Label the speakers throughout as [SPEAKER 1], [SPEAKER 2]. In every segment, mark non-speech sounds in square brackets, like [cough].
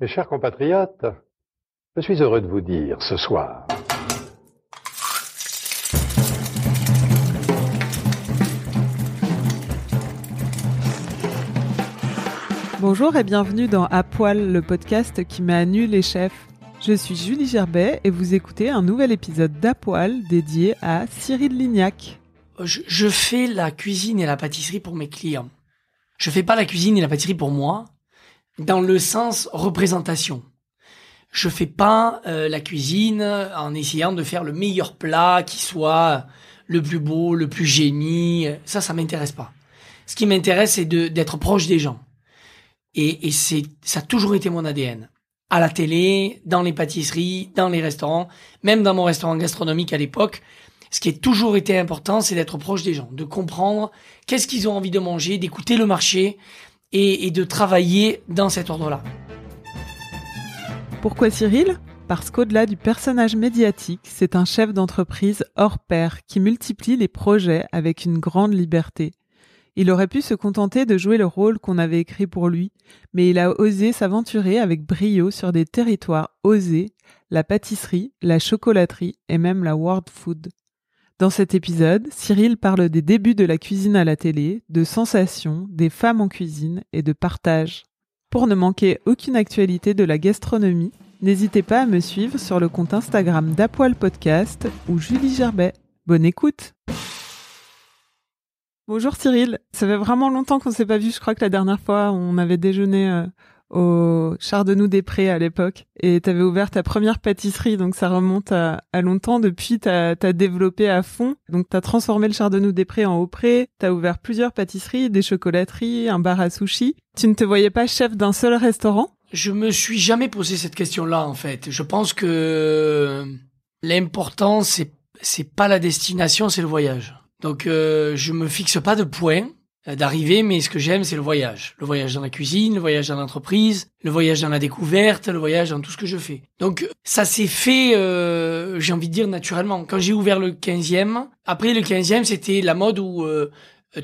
[SPEAKER 1] Mes chers compatriotes, je suis heureux de vous dire ce soir
[SPEAKER 2] Bonjour et bienvenue dans À Poil, le podcast qui met à nu les chefs. Je suis Julie Gerbet et vous écoutez un nouvel épisode d'À Poil dédié à Cyril Lignac.
[SPEAKER 3] Je, je fais la cuisine et la pâtisserie pour mes clients. Je fais pas la cuisine et la pâtisserie pour moi, dans le sens représentation. Je fais pas euh, la cuisine en essayant de faire le meilleur plat qui soit le plus beau, le plus génie. Ça, ça m'intéresse pas. Ce qui m'intéresse, c'est de- d'être proche des gens. Et, et c'est, ça a toujours été mon ADN. À la télé, dans les pâtisseries, dans les restaurants, même dans mon restaurant gastronomique à l'époque, ce qui a toujours été important, c'est d'être proche des gens, de comprendre qu'est-ce qu'ils ont envie de manger, d'écouter le marché et, de travailler dans cet ordre-là.
[SPEAKER 2] Pourquoi Cyril? Parce qu'au-delà du personnage médiatique, c'est un chef d'entreprise hors pair qui multiplie les projets avec une grande liberté. Il aurait pu se contenter de jouer le rôle qu'on avait écrit pour lui, mais il a osé s'aventurer avec brio sur des territoires osés, la pâtisserie, la chocolaterie et même la world food. Dans cet épisode, Cyril parle des débuts de la cuisine à la télé, de sensations, des femmes en cuisine et de partage. Pour ne manquer aucune actualité de la gastronomie, n'hésitez pas à me suivre sur le compte Instagram d'Apoil Podcast ou Julie Gerbet. Bonne écoute Bonjour Cyril, ça fait vraiment longtemps qu'on s'est pas vu. Je crois que la dernière fois, on avait déjeuné euh, au Chardonnay des Prés à l'époque et tu avais ouvert ta première pâtisserie, donc ça remonte à, à longtemps. Depuis, tu as, développé à fond. Donc tu as transformé le Chardonnay des Prés en pré, tu as ouvert plusieurs pâtisseries, des chocolateries, un bar à sushi. Tu ne te voyais pas chef d'un seul restaurant?
[SPEAKER 3] Je me suis jamais posé cette question-là en fait. Je pense que l'important c'est c'est pas la destination, c'est le voyage. Donc euh, je me fixe pas de point euh, d'arrivée, mais ce que j'aime c'est le voyage. Le voyage dans la cuisine, le voyage dans l'entreprise, le voyage dans la découverte, le voyage dans tout ce que je fais. Donc ça s'est fait, euh, j'ai envie de dire naturellement. Quand j'ai ouvert le 15e, après le 15e c'était la mode où euh,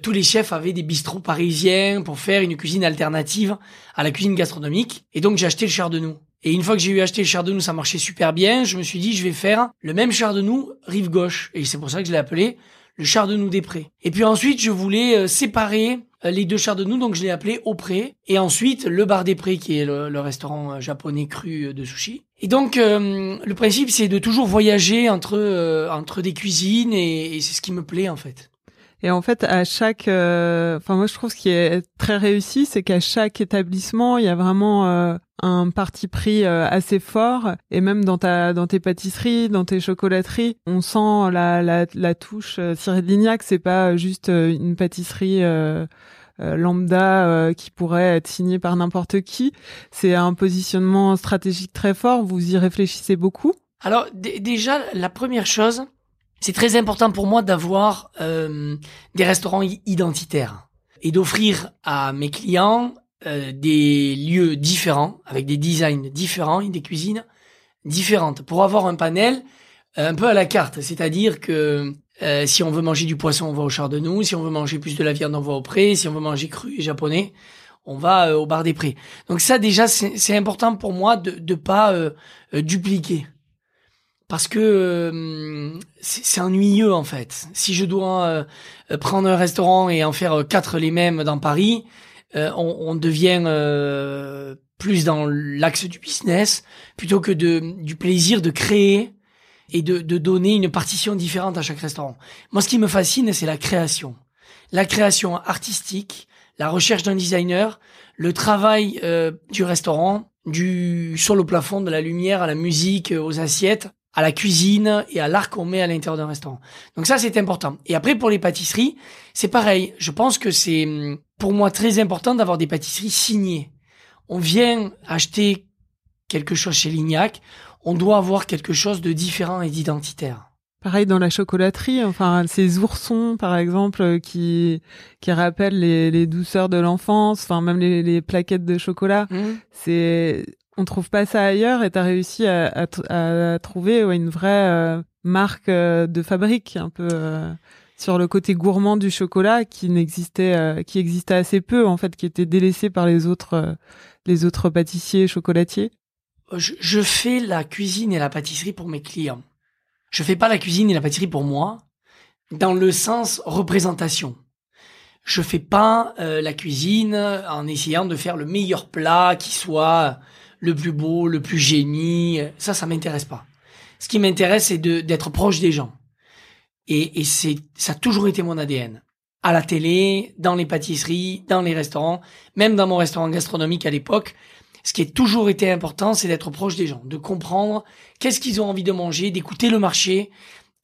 [SPEAKER 3] tous les chefs avaient des bistrots parisiens pour faire une cuisine alternative à la cuisine gastronomique. Et donc j'ai acheté le chardonnay. Et une fois que j'ai eu acheté le chardonnay, ça marchait super bien. Je me suis dit, je vais faire le même chardonnay rive gauche. Et c'est pour ça que je l'ai appelé le chardonnay des prés. Et puis ensuite, je voulais euh, séparer euh, les deux chardonnays, donc je l'ai appelé au pré. Et ensuite, le bar des prés, qui est le, le restaurant euh, japonais cru de sushi. Et donc, euh, le principe, c'est de toujours voyager entre euh, entre des cuisines, et, et c'est ce qui me plaît en fait.
[SPEAKER 2] Et en fait, à chaque, euh, enfin moi je trouve ce qui est très réussi, c'est qu'à chaque établissement, il y a vraiment euh, un parti pris euh, assez fort. Et même dans ta, dans tes pâtisseries, dans tes chocolateries, on sent la, la, la touche euh, Cyril Lignac. C'est pas juste euh, une pâtisserie. euh, euh, lambda euh, qui pourrait être signée par n'importe qui. C'est un positionnement stratégique très fort. Vous y réfléchissez beaucoup.
[SPEAKER 3] Alors déjà, la première chose, c'est très important pour moi d'avoir euh, des restaurants identitaires et d'offrir à mes clients euh, des lieux différents, avec des designs différents et des cuisines différentes, pour avoir un panel euh, un peu à la carte. C'est-à-dire que euh, si on veut manger du poisson, on va au chardonnay. Si on veut manger plus de la viande, on va au pré. Si on veut manger cru et japonais, on va euh, au bar des prés. Donc ça déjà, c'est important pour moi de ne pas euh, dupliquer parce que euh, c'est ennuyeux en fait. Si je dois euh, prendre un restaurant et en faire euh, quatre les mêmes dans Paris, euh, on, on devient euh, plus dans l'axe du business plutôt que de du plaisir de créer et de, de donner une partition différente à chaque restaurant. Moi, ce qui me fascine, c'est la création, la création artistique, la recherche d'un designer, le travail euh, du restaurant, du sur le plafond, de la lumière, à la musique, aux assiettes, à la cuisine et à l'art qu'on met à l'intérieur d'un restaurant. Donc ça, c'est important. Et après, pour les pâtisseries, c'est pareil. Je pense que c'est hum, pour moi très important d'avoir des pâtisseries signées. On vient acheter quelque chose chez Lignac, on doit avoir quelque chose de différent et d'identitaire.
[SPEAKER 2] Pareil dans la chocolaterie, enfin ces oursons par exemple euh, qui qui rappellent les, les douceurs de l'enfance, enfin même les, les, plaquettes de chocolat.
[SPEAKER 3] Mmh.
[SPEAKER 2] C'est on trouve pas ça ailleurs et t'as réussi à, à, à trouver une vraie euh, marque euh, de fabrique un peu sur le côté gourmand du chocolat qui n'existait qui existait assez peu en fait qui était délaissé par les autres les autres pâtissiers et chocolatiers.
[SPEAKER 3] Je, je fais la cuisine et la pâtisserie pour mes clients je fais pas la cuisine et la pâtisserie pour moi, dans le sens représentation. Je fais pas euh, la cuisine en essayant de faire le meilleur plat qui soit le plus beau, le plus génie. Ça, ça m'intéresse pas. Ce qui m'intéresse, c'est d'être proche des gens. Et, et c'est, ça a toujours été mon ADN. À la télé, dans les pâtisseries, dans les restaurants, même dans mon restaurant gastronomique à l'époque, ce qui est toujours été important, c'est d'être proche des gens, de comprendre qu'est-ce qu'ils ont envie de manger, d'écouter le marché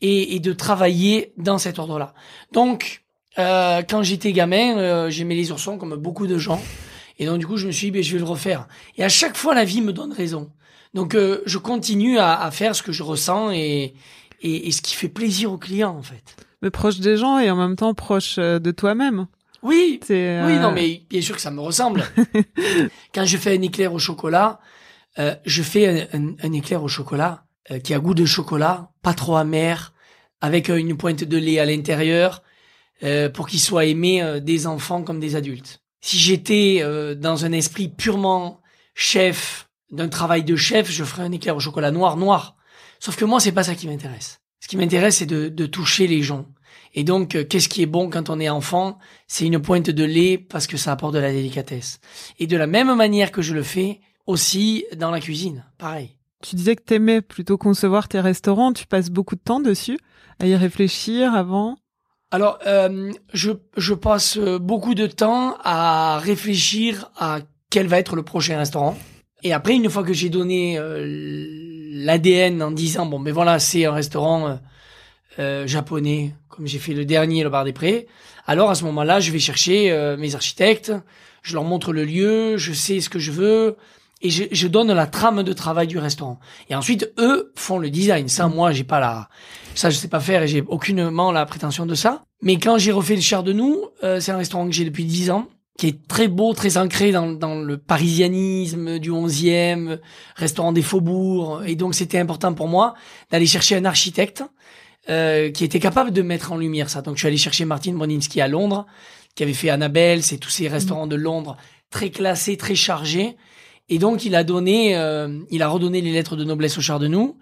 [SPEAKER 3] et, de travailler dans cet ordre-là. Donc, euh, quand j'étais gamin, euh, j'aimais les oursons comme beaucoup de gens. Et donc, du coup, je me suis dit, ben, je vais le refaire. Et à chaque fois, la vie me donne raison. Donc, euh, je continue à, faire ce que je ressens et, et, ce qui fait plaisir aux clients, en fait.
[SPEAKER 2] Mais proche des gens et en même temps proche de toi-même.
[SPEAKER 3] Oui, oui, non, mais bien sûr que ça me ressemble. [laughs] Quand je fais un éclair au chocolat, euh, je fais un, éclair au chocolat euh, qui a goût de chocolat, pas trop amer, avec euh, une pointe de lait à l'intérieur, pour qu'il soit aimé des enfants comme des adultes. Si j'étais dans un esprit purement chef, d'un travail de chef, je ferais un éclair au chocolat noir, noir. Sauf que moi, c'est pas ça qui m'intéresse. Ce qui m'intéresse, c'est de, de toucher les gens. Et donc, euh, qu'est-ce qui est bon quand on est enfant? C'est une pointe de lait parce que ça apporte de la délicatesse. Et de la même manière que je le fais aussi dans la cuisine, pareil.
[SPEAKER 2] Tu disais que t'aimais plutôt concevoir tes restaurants. Tu passes beaucoup de temps dessus, à y réfléchir avant.
[SPEAKER 3] Alors, euh, je, je passe beaucoup de temps à réfléchir à quel va être le prochain restaurant. Et après, une fois que j'ai donné euh, l'ADN en disant bon, ben voilà, c'est un restaurant euh, japonais, comme j'ai fait le dernier, le bar des prés, alors à ce moment-là, je vais chercher euh, mes architectes, je leur montre le lieu, je sais ce que je veux, et je, je, donne la trame de travail du restaurant. Et ensuite, eux font le design. Ça, moi, j'ai pas la, ça, je sais pas faire et j'ai aucunement la prétention de ça. Mais quand j'ai refait le Cher de nous, euh, c'est un restaurant que j'ai depuis dix ans, qui est très beau, très ancré dans, dans le parisianisme du 11e, restaurant des faubourgs. Et donc, c'était important pour moi d'aller chercher un architecte euh, qui était capable de mettre en lumière ça. Donc je suis allé chercher Martin Broninsky à Londres, qui avait fait Annabelle, c'est tous ces restaurants de Londres très classés, très chargés. Et donc il a donné, euh, il a redonné les lettres de noblesse au Chardonnay.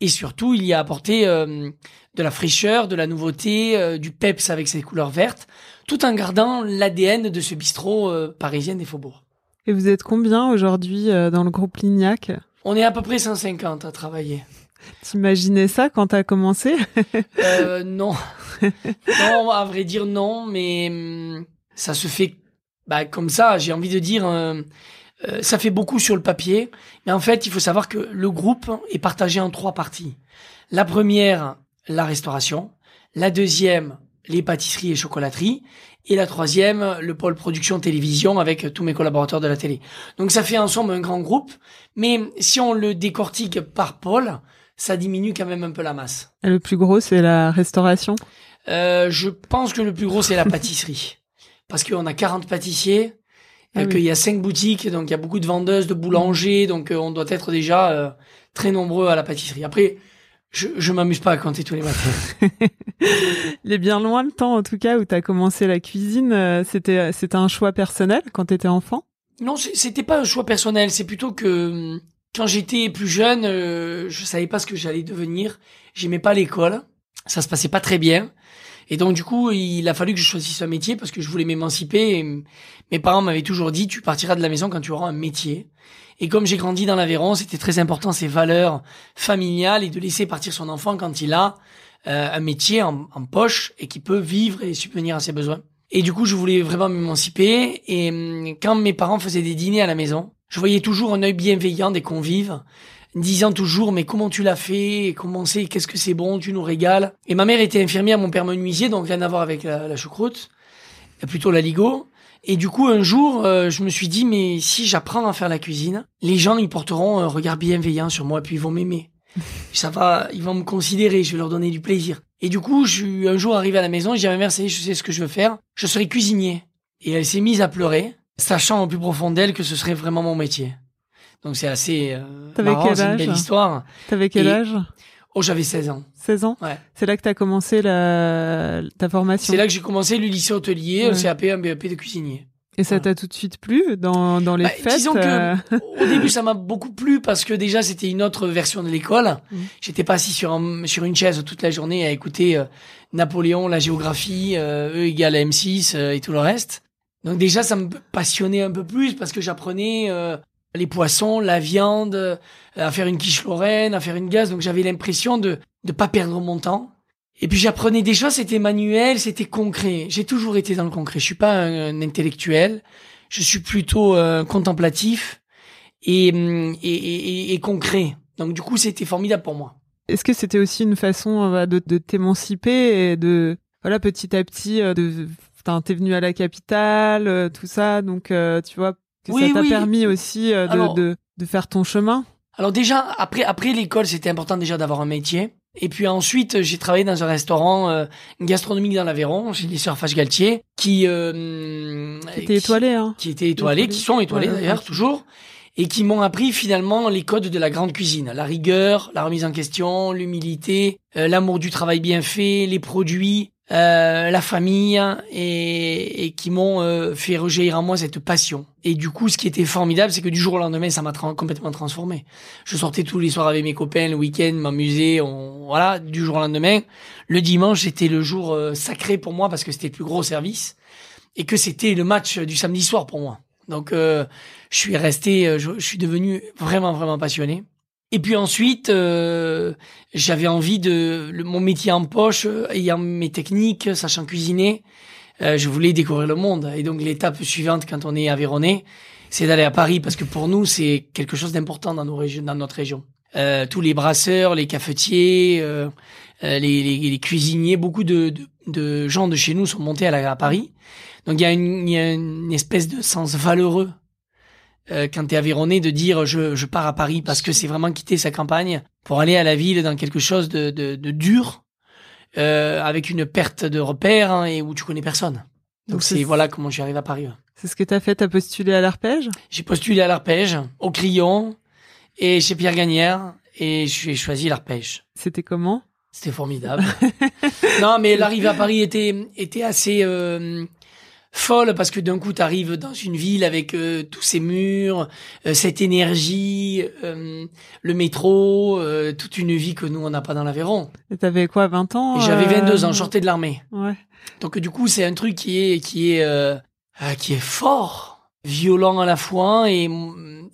[SPEAKER 3] Et surtout, il y a apporté euh, de la fraîcheur, de la nouveauté, du peps avec ses couleurs vertes, tout en gardant l'ADN de ce bistrot parisien des faubourgs.
[SPEAKER 2] Et vous êtes combien aujourd'hui dans le groupe Lignac?
[SPEAKER 3] On est à peu près 150 à travailler.
[SPEAKER 2] T'imaginais ça quand t'as commencé?
[SPEAKER 3] Euh, Non, non, à vrai dire non, mais hum, ça se fait bah, comme ça. J'ai envie de dire, euh, ça fait beaucoup sur le papier, mais en fait, il faut savoir que le groupe est partagé en trois parties. La première, la restauration. La deuxième, les pâtisseries et chocolateries. Et la troisième, le pôle production télévision avec tous mes collaborateurs de la télé. Donc ça fait ensemble un grand groupe. Mais si on le décortique par pôle, ça diminue quand même un peu la masse.
[SPEAKER 2] Et le plus gros, c'est la restauration?
[SPEAKER 3] Euh, Je pense que le plus gros, c'est la pâtisserie. Parce qu'on a 40 pâtissiers, ah qu'il y a 5 boutiques, donc il y a beaucoup de vendeuses, de boulangers, donc euh, on doit être déjà euh, très nombreux à la pâtisserie. Après, je, je m'amuse pas à compter tous les matins. [laughs] [laughs]
[SPEAKER 2] Il est bien loin le temps, en tout cas, où tu as commencé la cuisine. Euh, c'était, c'était un choix personnel quand tu étais enfant?
[SPEAKER 3] Non, c'était pas un choix personnel. C'est plutôt que hum, quand j'étais plus jeune, euh, je savais pas ce que j'allais devenir. J'aimais pas l'école. Ça se passait pas très bien. Et donc, du coup, il a fallu que je choisisse un métier parce que je voulais m'émanciper. mes parents m'avaient toujours dit, tu partiras de la maison quand tu auras un métier. Et comme j'ai grandi dans l'Aveyron, c'était très important ces valeurs familiales et de laisser partir son enfant quand il a euh, un métier en, en, poche et qui peut vivre et subvenir à ses besoins. Et du coup, je voulais vraiment m'émanciper. Et hum, quand mes parents faisaient des dîners à la maison, je voyais toujours un œil bienveillant des convives, disant toujours mais comment tu l'as fait, comment c'est, qu'est-ce que c'est bon, tu nous régales. Et ma mère était infirmière, mon père menuisier, donc rien à voir avec la, choucroute, plutôt la ligo. Et du coup, un jour, euh, je me suis dit, mais si j'apprends à faire la cuisine, les gens, ils porteront un regard bienveillant sur moi, puis ils vont m'aimer. [laughs] Ça va, ils vont me considérer, je vais leur donner du plaisir. Et du coup, je suis un jour arrivé à la maison, j'ai dit à ma mère, je sais ce que je veux faire, je serai cuisinier. Et elle s'est mise à pleurer, sachant au plus profond d'elle que ce serait vraiment mon métier. Donc c'est assez euh,
[SPEAKER 2] T'avais
[SPEAKER 3] marrant,
[SPEAKER 2] quel
[SPEAKER 3] une belle histoire.
[SPEAKER 2] T'avais quel
[SPEAKER 3] Et-
[SPEAKER 2] âge?
[SPEAKER 3] Oh, j'avais 16 ans.
[SPEAKER 2] 16 ans?
[SPEAKER 3] Ouais.
[SPEAKER 2] C'est là que t'as commencé la... ta formation?
[SPEAKER 3] C'est là que j'ai commencé le lycée hôtelier,
[SPEAKER 2] Ouais.
[SPEAKER 3] le CAP, un BEP de cuisinier.
[SPEAKER 2] Et ça t'a tout de suite plu dans, dans les
[SPEAKER 3] Bah,
[SPEAKER 2] fêtes
[SPEAKER 3] disons que
[SPEAKER 2] euh,
[SPEAKER 3] au [laughs] début ça m'a beaucoup plu parce que déjà c'était une autre version de l'école.
[SPEAKER 2] Mm.
[SPEAKER 3] J'étais pas assis sur un, sur une chaise toute la journée à écouter euh, Napoléon, la géographie, euh, E égale à M6 euh, et tout le reste. Donc déjà ça me passionnait un peu plus parce que j'apprenais euh, les poissons, la viande, euh, à faire une quiche lorraine, à faire une glace. Donc j'avais l'impression de de pas perdre mon temps. Et puis j'apprenais des choses, c'était manuel, c'était concret. J'ai toujours été dans le concret. Je suis pas un, intellectuel. Je suis plutôt euh, contemplatif et, hum, et, et, et concret. Donc du coup, c'était formidable pour moi.
[SPEAKER 2] Est-ce que c'était aussi une façon euh, de, de t'émanciper et de voilà petit à petit euh, de t'es venu à la capitale tout ça donc tu vois que
[SPEAKER 3] Oui,
[SPEAKER 2] ça t'a
[SPEAKER 3] oui.
[SPEAKER 2] permis aussi euh, de,
[SPEAKER 3] Alors-
[SPEAKER 2] de de faire ton chemin?
[SPEAKER 3] Alors déjà, après, après l'école, c'était important déjà d'avoir un métier. Et puis ensuite, j'ai travaillé dans un restaurant euh, gastronomique dans l'Aveyron, chez les sœurs Fache-Galtier, qui... Euh,
[SPEAKER 2] qui était étoilé hein
[SPEAKER 3] qui étaient étoilés,
[SPEAKER 2] Étoilés.
[SPEAKER 3] qui sont étoilés d'ailleurs toujours, et qui m'ont appris finalement les codes de la grande cuisine, la rigueur, la remise en question, l'humilité, euh, l'amour du travail bien fait, les produits, euh, la famille, et, et qui m'ont euh, fait rejaillir en moi cette passion. Et du coup, ce qui était formidable, c'est que du jour au lendemain, ça m'a complètement transformé. Je sortais tous les soirs avec mes copains, le week-end, m'amuser, on... voilà, du jour au lendemain. Le dimanche, c'était le jour euh, sacré pour moi parce que c'était le plus gros service et que c'était le match du samedi soir pour moi. Donc euh, je suis resté, euh, je, je suis devenu vraiment vraiment passionné. Et puis ensuite, euh, j'avais envie de le- mon métier en poche, euh, ayant mes techniques, sachant cuisiner, euh, je voulais découvrir le monde. Et donc l'étape suivante quand on est aveyronais, c'est d'aller à Paris parce que pour nous c'est quelque chose d'important dans nos régions, dans notre région. Euh, tous les brasseurs, les cafetiers, euh, les, les, les cuisiniers, beaucoup de, de, gens de chez nous sont montés à, la, à Paris. Donc il y, y a une espèce de sens valeureux euh, quand t'es aveyronné de dire je, je pars à Paris parce que c'est vraiment quitter sa campagne pour aller à la ville dans quelque chose de, de, de dur euh, avec une perte de repères hein, et où tu connais personne. Donc c'est voilà comment j'arrive à Paris.
[SPEAKER 2] c'est ce que t'as fait t'as postulé à l'arpège?
[SPEAKER 3] J'ai postulé à l'arpège, au Crillon et chez Pierre Gagnère et j'ai choisi l'arpège.
[SPEAKER 2] c'était comment?
[SPEAKER 3] C'était formidable. [laughs] non, mais l'arrivée à Paris était était assez euh, folle parce que d'un coup tu arrives dans une ville avec euh, tous ces murs, euh, cette énergie, euh, le métro, euh, toute une vie que nous on n'a pas dans l'Aveyron.
[SPEAKER 2] Et t'avais quoi 20 ans
[SPEAKER 3] j'avais
[SPEAKER 2] euh,
[SPEAKER 3] 22 ans, je sortais de l'armée.
[SPEAKER 2] ouais
[SPEAKER 3] Donc du coup, c'est un truc qui est qui est euh, euh, qui est fort, violent à la fois et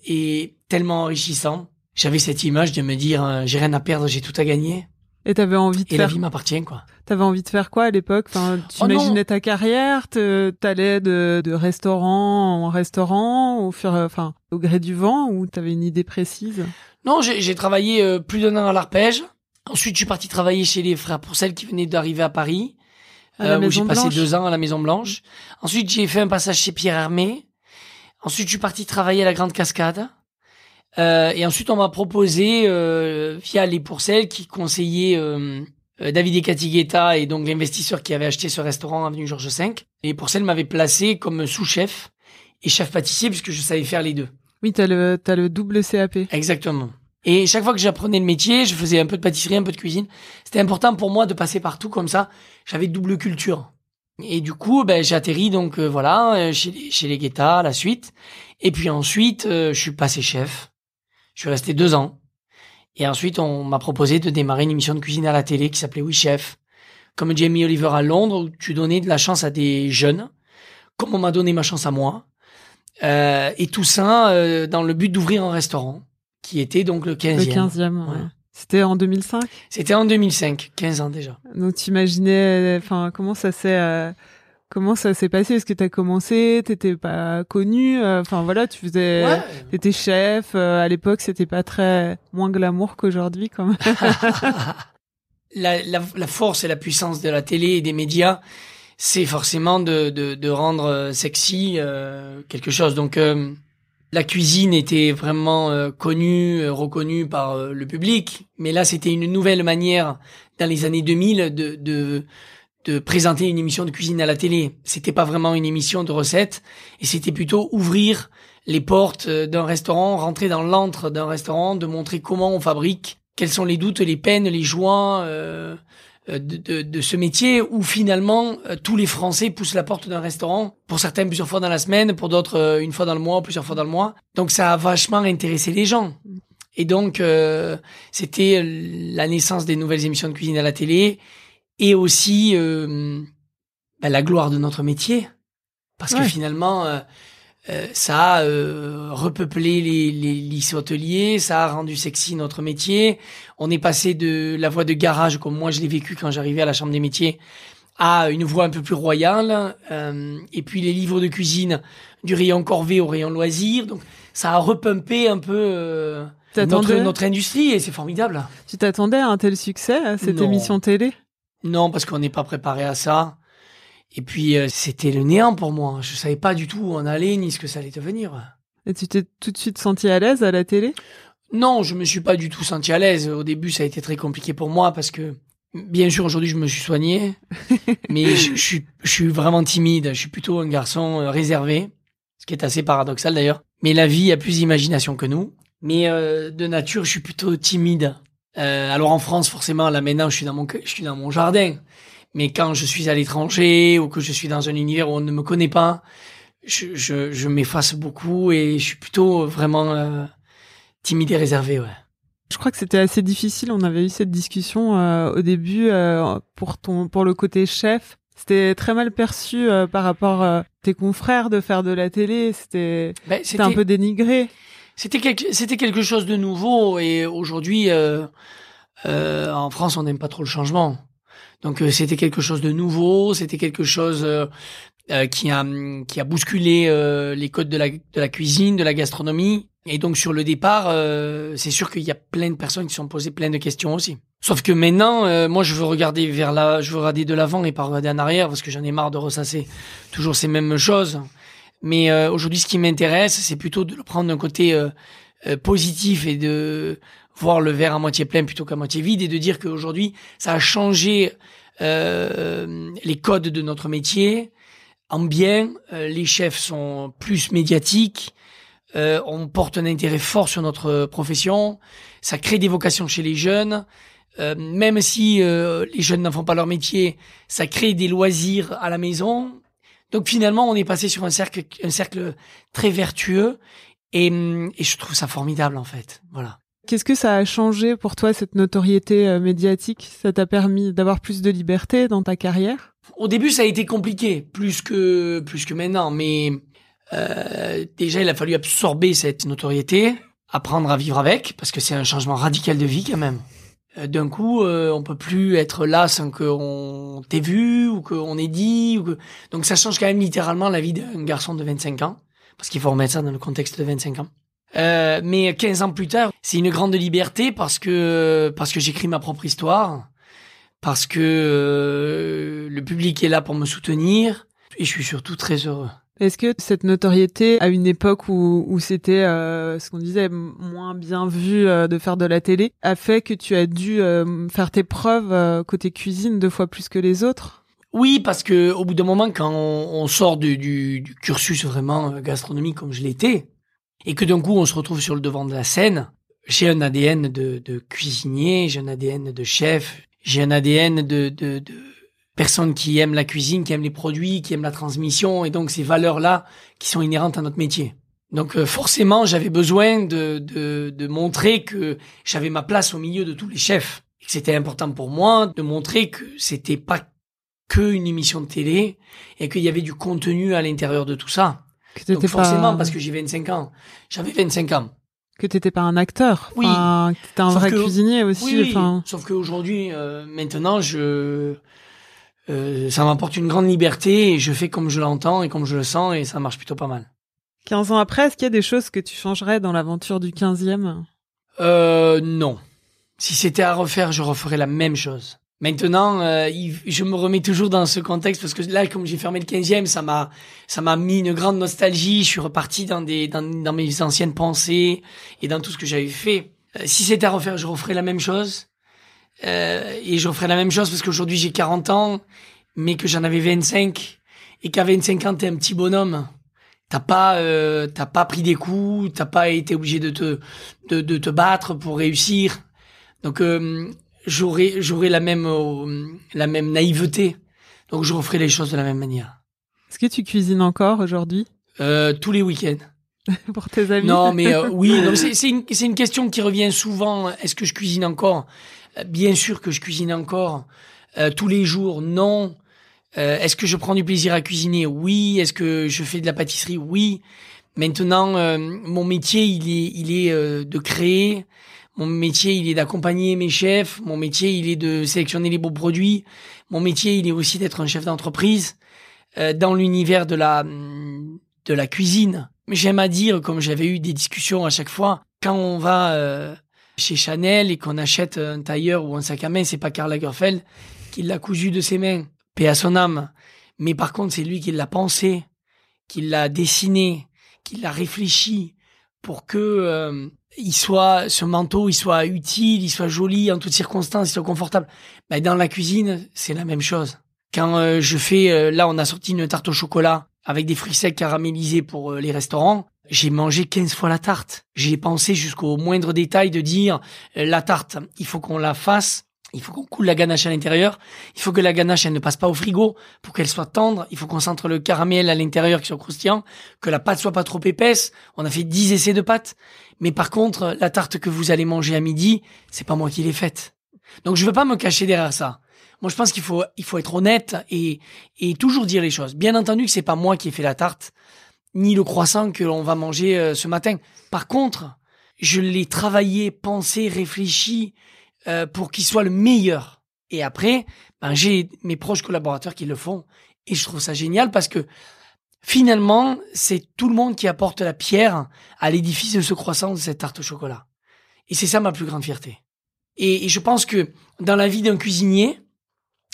[SPEAKER 3] et tellement enrichissant. J'avais cette image de me dire euh, j'ai rien à perdre, j'ai tout à gagner
[SPEAKER 2] et t'avais envie de
[SPEAKER 3] et la
[SPEAKER 2] faire
[SPEAKER 3] vie m'appartient quoi.
[SPEAKER 2] T'avais envie de faire quoi à l'époque? Enfin, Tu
[SPEAKER 3] Oh non.
[SPEAKER 2] imaginais ta carrière T'allais de, de restaurant en restaurant au, fur, enfin, au gré du vent ou t'avais une idée précise?
[SPEAKER 3] Non, j'ai travaillé euh, plus d'un an à l'arpège. Ensuite, je suis parti travailler chez les frères Pourcel qui venaient d'arriver à Paris,
[SPEAKER 2] À la
[SPEAKER 3] euh, où j'ai passé deux ans à la Maison Blanche. Ensuite, j'ai fait un passage chez Pierre Hermé. Ensuite, je suis parti travailler à la Grande Cascade. Euh, et ensuite, on m'a proposé, euh, via les Pourcel, qui conseillaient euh, euh, David et Cathy Guetta, et donc l'investisseur qui avait acheté ce restaurant avenue Georges V. Et Pourcel m'avait placé comme sous-chef et chef pâtissier, puisque je savais faire les deux.
[SPEAKER 2] Oui, t'as le, t'as le double CAP.
[SPEAKER 3] Exactement. Et chaque fois que j'apprenais le métier, je faisais un peu de pâtisserie, un peu de cuisine. C'était important pour moi de passer partout comme ça. J'avais double culture. Et du coup, ben, j'ai atterri donc euh, voilà euh, chez les, chez les Guetta, la suite. Et puis ensuite, euh, je suis passé chef. Je suis resté deux ans. Et ensuite, on m'a proposé de démarrer une émission de cuisine à la télé qui s'appelait Oui Chef, comme Jamie Oliver à Londres, où tu donnais de la chance à des jeunes, comme on m'a donné ma chance à moi. Euh, et tout ça euh, dans le but d'ouvrir un restaurant, qui était donc le 15e.
[SPEAKER 2] Le 15e, ouais.
[SPEAKER 3] Ouais.
[SPEAKER 2] C'était en 2005.
[SPEAKER 3] C'était en 2005, 15 ans déjà.
[SPEAKER 2] Donc t'imaginais, enfin, comment ça s'est, euh, comment ça s'est passé? Est-ce que t'as commencé? T'étais pas connu? Euh, Enfin voilà, tu faisais,
[SPEAKER 3] Ouais.
[SPEAKER 2] t'étais chef. euh, à l'époque, c'était pas très moins glamour qu'aujourd'hui, quand même. [laughs]
[SPEAKER 3] la, la, la force et la puissance de la télé et des médias, c'est forcément de, de, de rendre sexy euh, quelque chose. Donc euh, la cuisine était vraiment euh, connue, euh, reconnue par euh, le public, mais là c'était une nouvelle manière dans les années 2000 de, de de présenter une émission de cuisine à la télé. C'était pas vraiment une émission de recettes, et c'était plutôt ouvrir les portes d'un restaurant, rentrer dans l'antre d'un restaurant, de montrer comment on fabrique, quels sont les doutes, les peines, les joies. Euh, de, de, de, ce métier où finalement tous les Français poussent la porte d'un restaurant, pour certains plusieurs fois dans la semaine, pour d'autres une fois dans le mois, plusieurs fois dans le mois. Donc ça a vachement intéressé les gens. Et donc euh, c'était la naissance des nouvelles émissions de cuisine à la télé et aussi euh, bah, la gloire de notre métier. Parce ouais. que finalement, euh, euh, ça a euh, repeuplé les, les lycées hôteliers, ça a rendu sexy notre métier. On est passé de la voie de garage, comme moi je l'ai vécu quand j'arrivais à la chambre des métiers, à une voie un peu plus royale. Euh, et puis les livres de cuisine, du rayon corvée au rayon loisirs. Donc ça a repumpé un peu notre, notre industrie et c'est formidable.
[SPEAKER 2] Tu t'attendais à un tel succès, à cette non. émission télé?
[SPEAKER 3] Non, parce qu'on n'est pas préparé à ça. Et puis euh, c'était le néant pour moi. Je savais pas du tout où on allait ni ce que ça allait devenir.
[SPEAKER 2] Et tu t'es tout de suite senti à l'aise à la télé?
[SPEAKER 3] Non, je me suis pas du tout senti à l'aise. Au début, ça a été très compliqué pour moi parce que bien sûr aujourd'hui je me suis soigné, [laughs] mais je, je, suis je suis vraiment timide. Je suis plutôt un garçon euh, réservé, ce qui est assez paradoxal d'ailleurs. Mais la vie a plus d'imagination que nous. Mais euh, de nature, je suis plutôt timide. Euh, alors en France, forcément, là maintenant, je suis dans mon je suis dans mon jardin. Mais quand je suis à l'étranger ou que je suis dans un univers où on ne me connaît pas, je, je, je m'efface beaucoup et je suis plutôt vraiment euh, timide et réservé. Ouais.
[SPEAKER 2] Je crois que c'était assez difficile. On avait eu cette discussion euh, au début euh, pour ton pour le côté chef. C'était très mal perçu euh, par rapport à tes confrères de faire de la télé. C'était ben, c'était un peu dénigré.
[SPEAKER 3] C'était quelque c'était quelque chose de nouveau et aujourd'hui en France on n'aime pas trop le changement. Donc euh, c'était quelque chose de nouveau, c'était quelque chose euh, euh, qui a qui a bousculé euh, les codes de la de la cuisine, de la gastronomie. Et donc sur le départ, euh, c'est sûr qu'il y a plein de personnes qui se sont posées plein de questions aussi. Sauf que maintenant, moi je veux regarder vers là, je veux regarder de l'avant et pas regarder en arrière parce que j'en ai marre de ressasser toujours ces mêmes choses. Mais aujourd'hui, ce qui m'intéresse, c'est plutôt de le prendre d'un côté positif et de voir le verre à moitié plein plutôt qu'à moitié vide et de dire qu'aujourd'hui, ça a changé euh, les codes de notre métier en bien. Euh, les chefs sont plus médiatiques. Euh, on porte un intérêt fort sur notre profession. Ça crée des vocations chez les jeunes. Euh, même si euh, les jeunes n'en font pas leur métier, ça crée des loisirs à la maison. Donc finalement, on est passé sur un cercle, un cercle très vertueux et, et je trouve ça formidable en fait. Voilà.
[SPEAKER 2] Qu'est-ce que ça a changé pour toi, cette notoriété euh, médiatique? Ça t'a permis d'avoir plus de liberté dans ta carrière?
[SPEAKER 3] Au début, ça a été compliqué, plus que, plus que maintenant. Mais euh, déjà, il a fallu absorber cette notoriété, apprendre à vivre avec, parce que c'est un changement radical de vie quand même. Euh, D'un coup, euh, on peut plus être là sans qu'on t'ait vu ou qu'on ait dit. Ou que... Donc ça change quand même littéralement la vie d'un garçon de 25 ans, parce qu'il faut remettre ça dans le contexte de 25 ans. Euh, mais 15 ans plus tard, c'est une grande liberté parce que parce que j'écris ma propre histoire, parce que euh, le public est là pour me soutenir et je suis surtout très heureux.
[SPEAKER 2] Est-ce que cette notoriété, à une époque où, où c'était euh, ce qu'on disait moins bien vu euh, de faire de la télé, a fait que tu as dû euh, faire tes preuves côté cuisine deux fois plus que les autres?
[SPEAKER 3] Oui, parce que au bout d'un moment, quand on, on sort du, du, du, cursus vraiment gastronomique comme je l'étais, et que d'un coup on se retrouve sur le devant de la scène, j'ai un ADN de, de cuisinier, j'ai un ADN de chef, j'ai un ADN de, de, de personnes qui aiment la cuisine, qui aiment les produits, qui aiment la transmission, et donc ces valeurs-là qui sont inhérentes à notre métier. Donc euh, forcément, j'avais besoin de, de, de montrer que j'avais ma place au milieu de tous les chefs. Et que c'était important pour moi de montrer que c'était pas que une émission de télé et qu'il y avait du contenu à l'intérieur de tout ça.
[SPEAKER 2] Que
[SPEAKER 3] Donc forcément,
[SPEAKER 2] pas...
[SPEAKER 3] parce que j'ai 25 ans. J'avais 25 ans.
[SPEAKER 2] Que t'étais pas un acteur.
[SPEAKER 3] Oui.
[SPEAKER 2] Enfin, que t'étais un
[SPEAKER 3] Sauf
[SPEAKER 2] vrai
[SPEAKER 3] que-
[SPEAKER 2] cuisinier aussi.
[SPEAKER 3] Oui, oui.
[SPEAKER 2] Enfin,
[SPEAKER 3] Sauf qu'aujourd'hui, euh, maintenant, je, euh, ça m'apporte une grande liberté et je fais comme je l'entends et comme je le sens et ça marche plutôt pas mal.
[SPEAKER 2] 15 ans après, est-ce qu'il y a des choses que tu changerais dans l'aventure du 15e
[SPEAKER 3] Euh, non. Si c'était à refaire, je referais la même chose. Maintenant, euh, je me remets toujours dans ce contexte parce que là, comme j'ai fermé le 15e, ça m'a, ça m'a mis une grande nostalgie. Je suis reparti dans des, dans, dans mes anciennes pensées et dans tout ce que j'avais fait. Euh, si c'était à refaire, je referais la même chose. Euh, et je referais la même chose parce qu'aujourd'hui j'ai 40 ans, mais que j'en avais 25 et qu'à 25 ans t'es un petit bonhomme. T'as pas, euh, t'as pas pris des coups, t'as pas été obligé de te, de, de te battre pour réussir. Donc euh, j'aurais, j'aurais la même, euh, la même naïveté. Donc je referai les choses de la même manière.
[SPEAKER 2] Est-ce que tu cuisines encore aujourd'hui?
[SPEAKER 3] Euh, tous les week-ends. [laughs]
[SPEAKER 2] pour tes amis?
[SPEAKER 3] Non, mais euh, oui, [laughs] c'est une, c'est une question qui revient souvent. Est-ce que je cuisine encore? Bien sûr que je cuisine encore. Euh, tous les jours, non. Euh, Est-ce que je prends du plaisir à cuisiner? Oui. Est-ce que je fais de la pâtisserie? Oui. Maintenant, euh, mon métier, il est, il est euh, de créer. Mon métier, il est d'accompagner mes chefs. Mon métier, il est de sélectionner les beaux produits. Mon métier, il est aussi d'être un chef d'entreprise euh, dans l'univers de la de la cuisine. J'aime à dire, comme j'avais eu des discussions à chaque fois, quand on va euh, chez Chanel et qu'on achète un tailleur ou un sac à main, c'est pas Karl Lagerfeld qui l'a cousu de ses mains, paix à son âme. Mais par contre, c'est lui qui l'a pensé, qui l'a dessiné, qui l'a réfléchi pour que euh, il soit ce manteau, il soit utile, il soit joli en toutes circonstances, il soit confortable. Ben, dans la cuisine, c'est la même chose. Quand euh, je fais, euh, là, on a sorti une tarte au chocolat avec des fruits secs caramélisés pour euh, les restaurants. J'ai mangé 15 fois la tarte. J'ai pensé jusqu'au moindre détail de dire euh, la tarte, il faut qu'on la fasse. Il faut qu'on coule la ganache à l'intérieur. Il faut que la ganache, elle ne passe pas au frigo pour qu'elle soit tendre. Il faut qu'on centre le caramel à l'intérieur qui soit croustillant, que la pâte soit pas trop épaisse. On a fait 10 essais de pâte. Mais par contre, la tarte que vous allez manger à midi, c'est pas moi qui l'ai faite. Donc je veux pas me cacher derrière ça. Moi, je pense qu'il faut, il faut être honnête et, et toujours dire les choses. Bien entendu que c'est pas moi qui ai fait la tarte, ni le croissant que l'on va manger euh, ce matin. Par contre, je l'ai travaillé, pensé, réfléchi euh, pour qu'il soit le meilleur. Et après, ben, j'ai mes proches collaborateurs qui le font. Et je trouve ça génial parce que finalement, c'est tout le monde qui apporte la pierre à l'édifice de ce croissant, de cette tarte au chocolat. Et c'est ça ma plus grande fierté. Et, et je pense que dans la vie d'un cuisinier,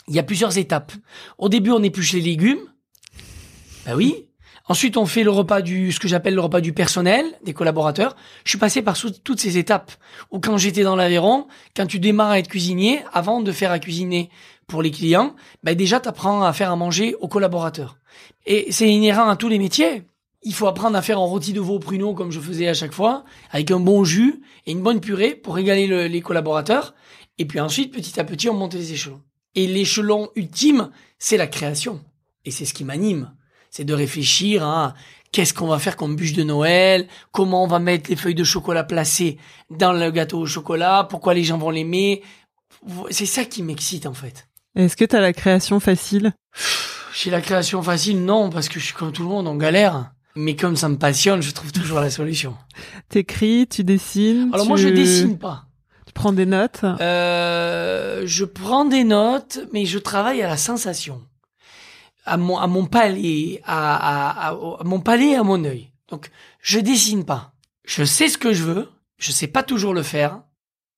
[SPEAKER 3] il y a plusieurs étapes. Au début, on épluche les légumes. Ben oui. Ensuite, on fait le repas du, ce que j'appelle le repas du personnel, des collaborateurs. Je suis passé par toutes ces étapes. Ou quand j'étais dans l'Aveyron, quand tu démarres à être cuisinier, avant de faire à cuisiner pour les clients, ben déjà, tu apprends à faire à manger aux collaborateurs. Et c'est inhérent à tous les métiers. Il faut apprendre à faire un rôti de veau au pruneau comme je faisais à chaque fois, avec un bon jus et une bonne purée pour régaler le- les collaborateurs. Et puis ensuite, petit à petit, on monte les échelons. Et l'échelon ultime, c'est la création. Et c'est ce qui m'anime. C'est de réfléchir à qu'est-ce qu'on va faire comme bûche de Noël, comment on va mettre les feuilles de chocolat placées dans le gâteau au chocolat, pourquoi les gens vont l'aimer. C'est ça qui m'excite en fait.
[SPEAKER 2] Est-ce que tu as la création facile?
[SPEAKER 3] Chez la création facile, non, parce que je suis comme tout le monde, on galère. Mais comme ça me passionne, je trouve toujours la solution.
[SPEAKER 2] T'écris, tu dessines
[SPEAKER 3] Alors
[SPEAKER 2] tu...
[SPEAKER 3] moi, je dessine pas.
[SPEAKER 2] Tu prends des notes?
[SPEAKER 3] Euh, je prends des notes, mais je travaille à la sensation, à mon, à mon palais, à, à, à- mon palais et à mon œil. Donc, je dessine pas. Je sais ce que je veux. Je sais pas toujours le faire,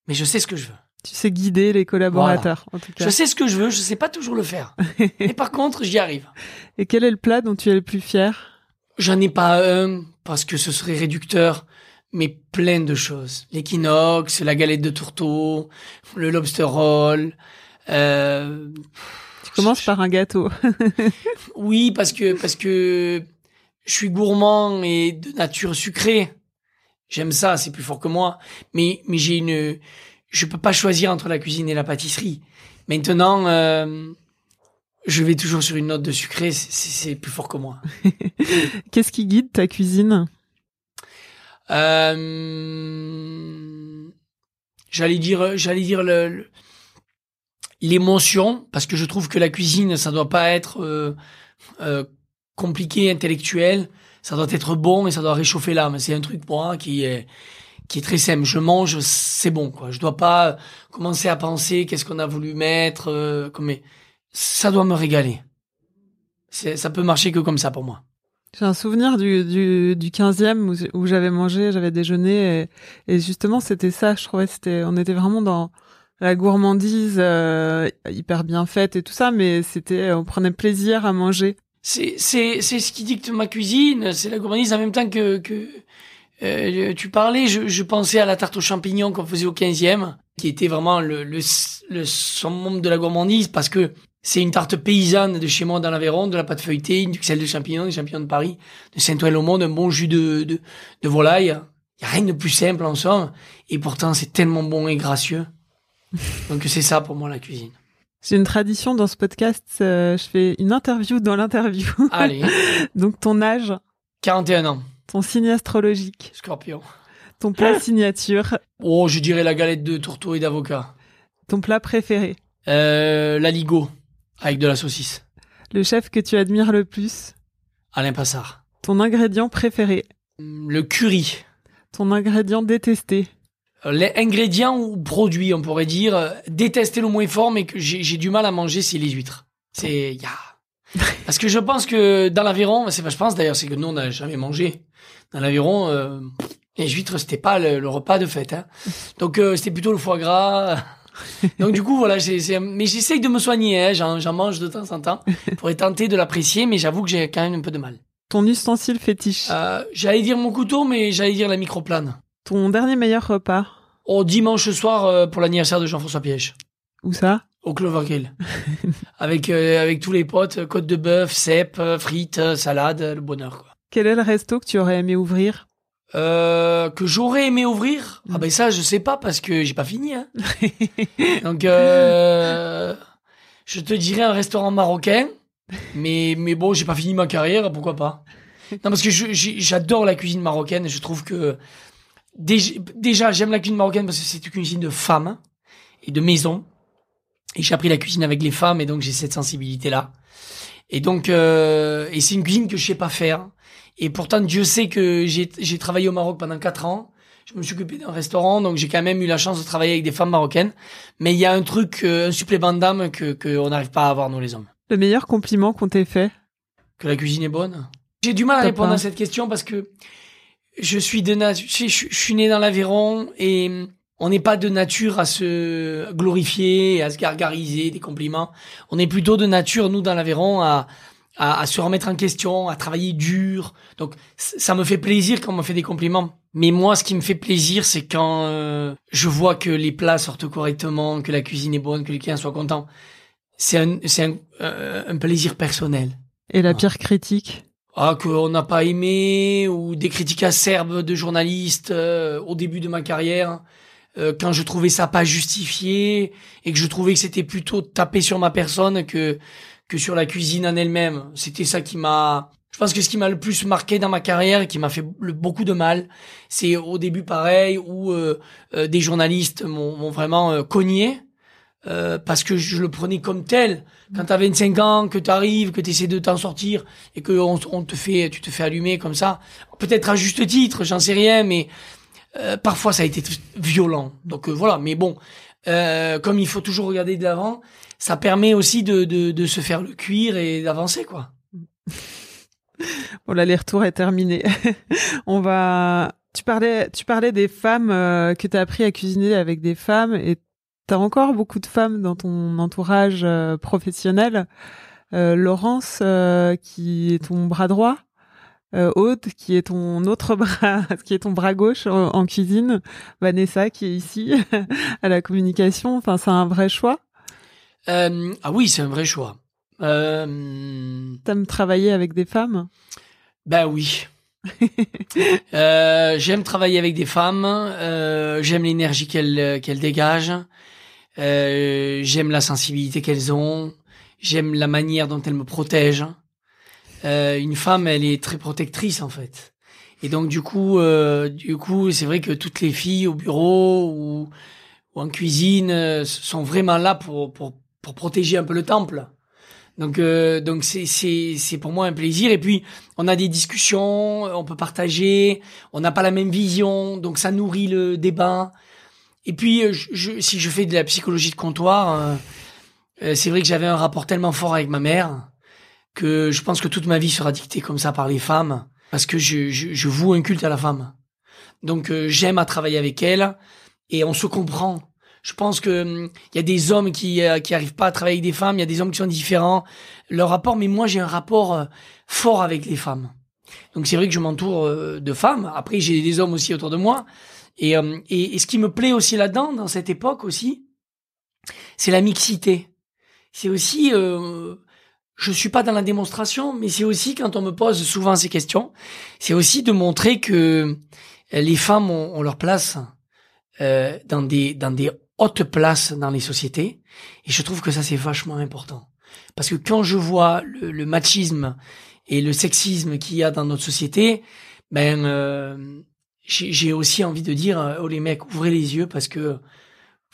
[SPEAKER 3] mais je sais ce que je veux.
[SPEAKER 2] Tu sais guider les collaborateurs, en tout cas.
[SPEAKER 3] Je sais ce que je veux. Je sais pas toujours le faire. [laughs] mais par contre, j'y arrive.
[SPEAKER 2] Et quel est le plat dont tu es le plus fier?
[SPEAKER 3] J'en ai pas un parce que ce serait réducteur, mais plein de choses. L'équinoxe, la galette de tourteau, le lobster roll. Euh,
[SPEAKER 2] Tu commences par un gâteau. [laughs]
[SPEAKER 3] oui, parce que parce que je suis gourmand et de nature sucrée. J'aime ça, c'est plus fort que moi. Mais mais j'ai une, je peux pas choisir entre la cuisine et la pâtisserie. Maintenant, euh, je vais toujours sur une note de sucré. c'est- plus fort que moi. [laughs]
[SPEAKER 2] Qu'est-ce qui guide ta cuisine?
[SPEAKER 3] Euh, j'allais dire, j'allais dire le, le- l'émotion, parce que je trouve que la cuisine, ça doit pas être euh, euh, compliqué, intellectuel. Ça doit être bon et ça doit réchauffer l'âme. C'est un truc pour moi qui est qui est très simple. Je mange, c'est bon quoi. Je dois pas commencer à penser qu'est-ce qu'on a voulu mettre. Euh, ça doit me régaler. Ça peut marcher que comme ça pour moi.
[SPEAKER 2] J'ai un souvenir du, du, du 15e où, où j'avais mangé, j'avais déjeuné et, et justement c'était ça, je trouvais c'était on était vraiment dans la gourmandise euh, hyper bien faite et tout ça, mais c'était, on prenait plaisir à manger.
[SPEAKER 3] C'est c'est c'est ce qui dicte ma cuisine. C'est la gourmandise en même temps que que euh, tu parlais. Je, je pensais à la tarte aux champignons qu'on faisait au 15e, qui était vraiment le le, le de la gourmandise parce que c'est une tarte paysanne de chez moi dans l'Aveyron, de la pâte feuilletée, une duxelle de champignons, des champignons de Paris, de Saint-Ouen-le-Monde, un bon jus de, de, de volaille. Il y a rien de plus simple en somme. Et pourtant, c'est tellement bon et gracieux. Donc c'est ça pour moi la cuisine.
[SPEAKER 2] J'ai une tradition dans ce podcast, euh, je fais une interview dans l'interview. [laughs]
[SPEAKER 3] Allez.
[SPEAKER 2] Donc ton âge?
[SPEAKER 3] 41 ans.
[SPEAKER 2] Ton signe astrologique?
[SPEAKER 3] Scorpion.
[SPEAKER 2] Ton plat signature?
[SPEAKER 3] Oh, je dirais la galette de tourteau et d'avocat.
[SPEAKER 2] Ton plat préféré?
[SPEAKER 3] Euh, la ligo avec de la saucisse.
[SPEAKER 2] Le chef que tu admires le plus?
[SPEAKER 3] Alain Passard.
[SPEAKER 2] Ton ingrédient préféré?
[SPEAKER 3] Le curry.
[SPEAKER 2] Ton ingrédient détesté?
[SPEAKER 3] Euh, les ingrédients ou produits, on pourrait dire, euh, détester le moins fort, mais que j'ai du mal à manger, c'est les huîtres. C'est, ya. [laughs] Parce que je pense que dans l'aviron, c'est je pense d'ailleurs, c'est que nous on n'a jamais mangé. Dans l'aviron, euh, les huîtres c'était pas le, repas de fête. Hein. Donc c'était plutôt le foie gras. [laughs] Donc du coup voilà, c'est mais j'essaye de me soigner. Hein. J'en mange de temps en temps pour tenter de l'apprécier, mais j'avoue que j'ai quand même un peu de mal.
[SPEAKER 2] Ton ustensile fétiche
[SPEAKER 3] J'allais dire mon couteau, mais j'allais dire la microplane.
[SPEAKER 2] Ton dernier meilleur repas
[SPEAKER 3] Au dimanche soir euh, pour l'anniversaire de Jean-François Piège.
[SPEAKER 2] Où ça?
[SPEAKER 3] Au Cloverkill. [laughs] avec euh, avec tous les potes, côte de bœuf, cèpes, frites, salade, le bonheur quoi.
[SPEAKER 2] Quel est le resto que tu aurais aimé ouvrir?
[SPEAKER 3] Euh, que j'aurais aimé ouvrir? Ah ben ça je sais pas parce que j'ai pas fini. Hein. [laughs] Donc euh, je te dirais un restaurant marocain, mais mais bon j'ai pas fini ma carrière, pourquoi pas? Non parce que j'adore la cuisine marocaine, je trouve que déjà, j'aime la cuisine marocaine parce que c'est une cuisine de femmes et de maison. Et j'ai appris la cuisine avec les femmes et donc j'ai cette sensibilité là. Et donc euh, et c'est une cuisine que je sais pas faire. Et pourtant Dieu sait que j'ai travaillé au Maroc pendant quatre ans. Je me suis occupé d'un restaurant, donc j'ai quand même eu la chance de travailler avec des femmes marocaines. Mais il y a un truc, euh, un supplément d'âme que qu'on n'arrive pas à avoir nous les hommes.
[SPEAKER 2] Le meilleur compliment qu'on t'ait fait?
[SPEAKER 3] Que la cuisine est bonne. J'ai du mal à répondre à cette question parce que je suis de nature, je, suis né dans l'Aveyron et on n'est pas de nature à se glorifier, à se gargariser des compliments. On est plutôt de nature, nous, dans l'Aveyron, à, à, se remettre en question, à travailler dur. Donc, ça me fait plaisir quand on me fait des compliments. Mais moi, ce qui me fait plaisir, c'est quand euh, je vois que les plats sortent correctement, que la cuisine est bonne, que les clients soient contents. C'est un, c'est un, euh, un plaisir personnel.
[SPEAKER 2] Et la pire critique?
[SPEAKER 3] Ah qu'on n'a pas aimé ou des critiques acerbes de journalistes euh, au début de ma carrière euh, quand je trouvais ça pas justifié et que je trouvais que c'était plutôt tapé sur ma personne que que sur la cuisine en elle-même. C'était ça qui m'a je pense que ce qui m'a le plus marqué dans ma carrière qui m'a fait beaucoup de mal c'est au début pareil où euh, des journalistes m'ont vraiment cogné euh, parce que je le prenais comme tel. Quand t'as 25 ans, que t'arrives, que t'essaies de t'en sortir et que on, te fait, tu te fais allumer comme ça, peut-être à juste titre, j'en sais rien, mais euh, parfois ça a été violent. Donc euh, voilà, mais bon, comme il faut toujours regarder de l'avant, ça permet aussi de, de, de se faire le cuir et d'avancer quoi.
[SPEAKER 2] Bon, l'aller-retour est terminé. [laughs] on va. Tu parlais, tu parlais des femmes que tu as appris à cuisiner avec des femmes et T'as encore beaucoup de femmes dans ton entourage euh, professionnel. Euh, Laurence, euh, qui est ton bras droit. Aude, qui est ton autre [laughs] bras, qui est ton bras gauche en, cuisine. Vanessa, qui est ici [laughs] à la communication. Enfin, c'est un vrai choix.
[SPEAKER 3] ah oui, c'est un vrai choix.
[SPEAKER 2] T'aimes travailler avec des femmes?
[SPEAKER 3] Ben oui. [laughs] euh, j'aime travailler avec des femmes, euh, j'aime l'énergie qu'elles qu'elles dégagent, euh, j'aime la sensibilité qu'elles ont. J'aime la manière dont elles me protègent. Euh, une femme, elle est très protectrice en fait. Et donc du coup, euh, du coup, c'est vrai que toutes les filles au bureau ou, ou en cuisine euh, sont vraiment là pour, pour, pour protéger un peu le temple. Donc euh, donc c'est c'est c'est pour moi un plaisir et puis on a des discussions, on peut partager, on n'a pas la même vision, donc ça nourrit le débat. Et puis, euh, je, si je fais de la psychologie de comptoir, euh, euh, c'est vrai que j'avais un rapport tellement fort avec ma mère que je pense que toute ma vie sera dictée comme ça par les femmes, parce que je, je, je voue un culte à la femme. Donc j'aime à travailler avec elle et on se comprend. Je pense que hum, il y a des hommes qui euh, qui arrivent pas à travailler avec des femmes, il y a des hommes qui sont différents leur rapport mais moi j'ai un rapport euh, fort avec les femmes. Donc c'est vrai que je m'entoure euh, de femmes, après j'ai des hommes aussi autour de moi et, hum, et, et ce qui me plaît aussi là-dedans dans cette époque aussi c'est la mixité. C'est aussi euh, je suis pas dans la démonstration, mais c'est aussi quand on me pose souvent ces questions, c'est aussi de montrer que les femmes ont, ont leur place euh, dans des dans des hautes places dans les sociétés, et je trouve que ça c'est vachement important. Parce que quand je vois le, le machisme et le sexisme qu'il y a dans notre société, ben euh, j'ai aussi envie de dire euh, oh les mecs ouvrez les yeux parce que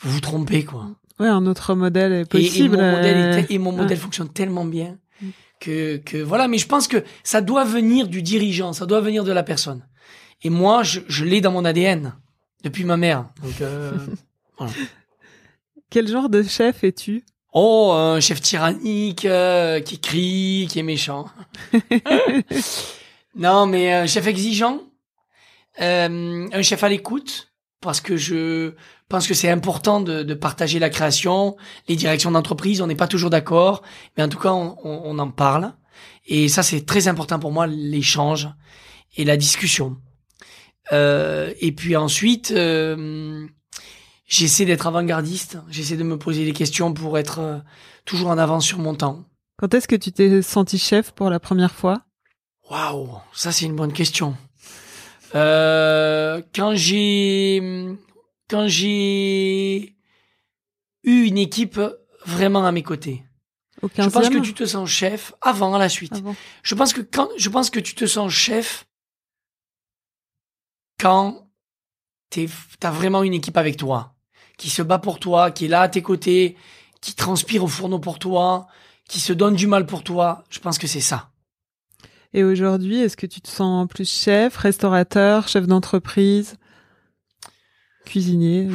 [SPEAKER 3] vous vous trompez quoi.
[SPEAKER 2] Ouais, un autre modèle est possible.
[SPEAKER 3] Et, mon modèle, est
[SPEAKER 2] euh,
[SPEAKER 3] et mon modèle fonctionne tellement bien
[SPEAKER 2] Mm.
[SPEAKER 3] que, que voilà. Mais je pense que ça doit venir du dirigeant, ça doit venir de la personne. Et moi, je, je l'ai dans mon ADN depuis ma mère. Donc, euh, [laughs]
[SPEAKER 2] Quel genre de chef es-tu?
[SPEAKER 3] Oh, un chef tyrannique euh, qui crie, qui est méchant. [laughs] non, mais un chef exigeant, euh, un chef à l'écoute, parce que je pense que c'est important de, de partager la création, les directions d'entreprise. On n'est pas toujours d'accord, mais en tout cas, on, on- on en parle. Et ça, c'est très important pour moi, l'échange et la discussion. Euh, et puis ensuite, euh, j'essaie d'être avant-gardiste. J'essaie de me poser des questions pour être toujours en avance sur mon temps.
[SPEAKER 2] Quand est-ce que tu t'es senti chef pour la première fois?
[SPEAKER 3] Waouh, ça c'est une bonne question. Euh, quand j'ai quand j'ai eu une équipe vraiment à mes côtés.
[SPEAKER 2] Au
[SPEAKER 3] Je pense
[SPEAKER 2] 15e
[SPEAKER 3] que tu te sens chef avant à la suite.
[SPEAKER 2] Avant.
[SPEAKER 3] Je pense que quand je pense que tu te sens chef quand t'es t'as vraiment une équipe avec toi, qui se bat pour toi, qui est là à tes côtés, qui transpire au fourneau pour toi, qui se donne du mal pour toi. Je pense que c'est ça.
[SPEAKER 2] Et aujourd'hui, est-ce que tu te sens plus chef, restaurateur, chef d'entreprise, cuisinier